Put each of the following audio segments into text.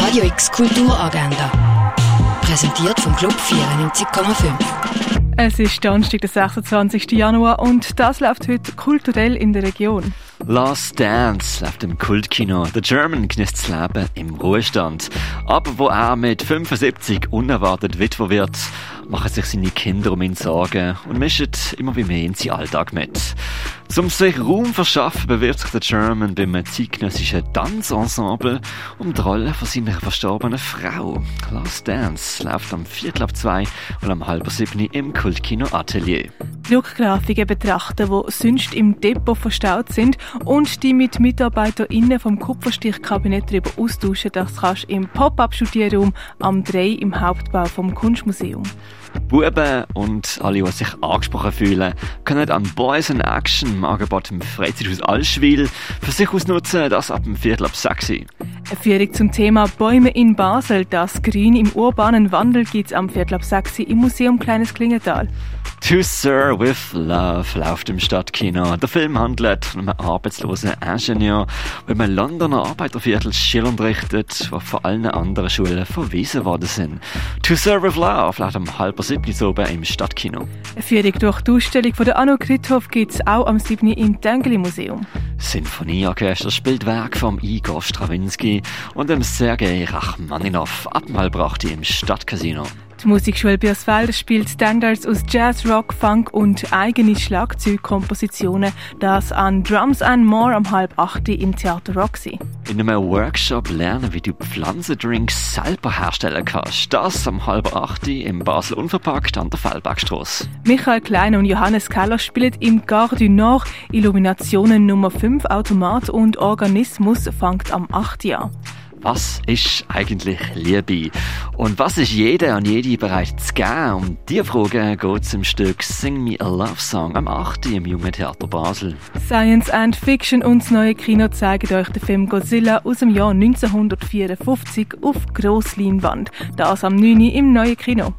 Radio X Kulturagenda. Präsentiert vom Club 94,5. Es ist Donnerstag, der 26. Januar und das läuft heute kulturell in der Region. Last Dance läuft im Kultkino. The German genießt das Leben im Ruhestand. Aber wo er mit 75 unerwartet Witwer wird, machen sich seine Kinder um ihn Sorgen und mischen immer wie mehr in seinen Alltag mit. Zum sich Raum verschaffen bewirbt sich der German beim zeitgenössischen Tanzensemble um die Rolle von seiner verstorbenen Frau. Last Dance läuft am Viertel ab zwei und am halb sieben im Kultkino Atelier. Druckgrafiken betrachten, die sonst im Depot verstaut sind und die mit MitarbeiterInnen vom Kupferstichkabinett darüber austauschen, das kannst du im Pop-Up-Studierraum am 3 im Hauptbau vom Kunstmuseum. Buben und alle, die sich angesprochen fühlen, können an Boys in Action im Angebot im Freizeithaus Allschwil für sich ausnutzen, das ab dem Viertel ab 6 Eine Führung zum Thema Bäume in Basel, das Grün im urbanen Wandel gibt es am Viertel ab 6 im Museum Kleines Klingenthal. To Sir with Love läuft im Stadtkino. Der Film handelt von einem arbeitslosen Ingenieur, der im Londoner Arbeiterviertel Schill unterrichtet, wo von allen anderen Schulen verwiesen worden sind. To Sir with Love läuft am halb siebten oben im Stadtkino. Eine Führung durch die Ausstellung von der Anno Krithoff gibt es auch am 7. im Tengeli Museum. Sinfonieorchester spielt Werk vom Igor Strawinski und dem Sergei Rachmaninow ab halb im Stadtcasino. Die Musikschule Biosfeld spielt Standards aus Jazz, Rock, Funk und eigene Schlagzeugkompositionen. Das an Drums and More am halb acht im Theater Roxy. In einem Workshop lernen, wie du Pflanzendrinks selber herstellen kannst. Das am halb acht im Basel Unverpackt an der Fellbergstrasse. Michael Klein und Johannes Keller spielen im Gare du Nord Illuminationen Nummer 5 Automat und Organismus fängt am 8. an. Was ist eigentlich Liebe? Und was ist jeder und jede bereit zu geben? Um diese Frage geht es im Stück Sing Me a Love Song am 8. im Jungen Theater Basel. Science and Fiction und das neue Kino zeigen euch den Film Godzilla aus dem Jahr 1954 auf Grossleinwand. Das am 9. im neuen Kino.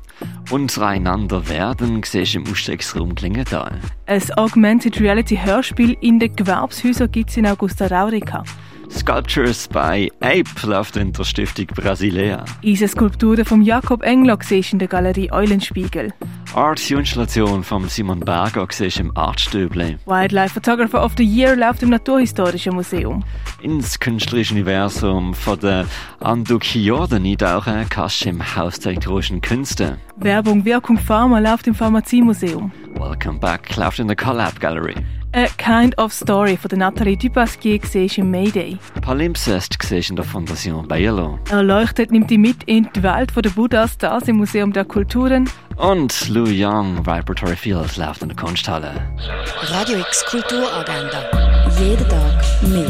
Unsere einander werden siehst im Ausstellungsraum Klingenthal. Ein Augmented Reality Hörspiel in den Gewerbshäusern gibt es in Augusta Raurica. Sculptures by Ape läuft in der Stiftung Brasilea. Eisenskulpturen von Jakob Engler siehst in der Galerie Eulenspiegel. Art-Installation von Simon Berger siehst im Artstöble. Wildlife Photographer of the Year läuft im Naturhistorischen Museum. Ins künstlerische Universum von der Anduk Jordan eintauchen kannst du im Haus der elektrischen Künste. Werbung Wirkung Pharma läuft im Pharmaziemuseum. Welcome Back läuft in der Collab Gallery. A Kind of Story von der Nathalie Dupasquier siehst im Mayday. Palimpsest siehst in der Fondation Bayerlo. Erleuchtet nimmt die mit in die Welt der Buddhas, das im Museum der Kulturen. Und Lou Young Vibratory Fields läuft in der Kunsthalle. Radio X Kulturagenda. Jeden Tag mehr.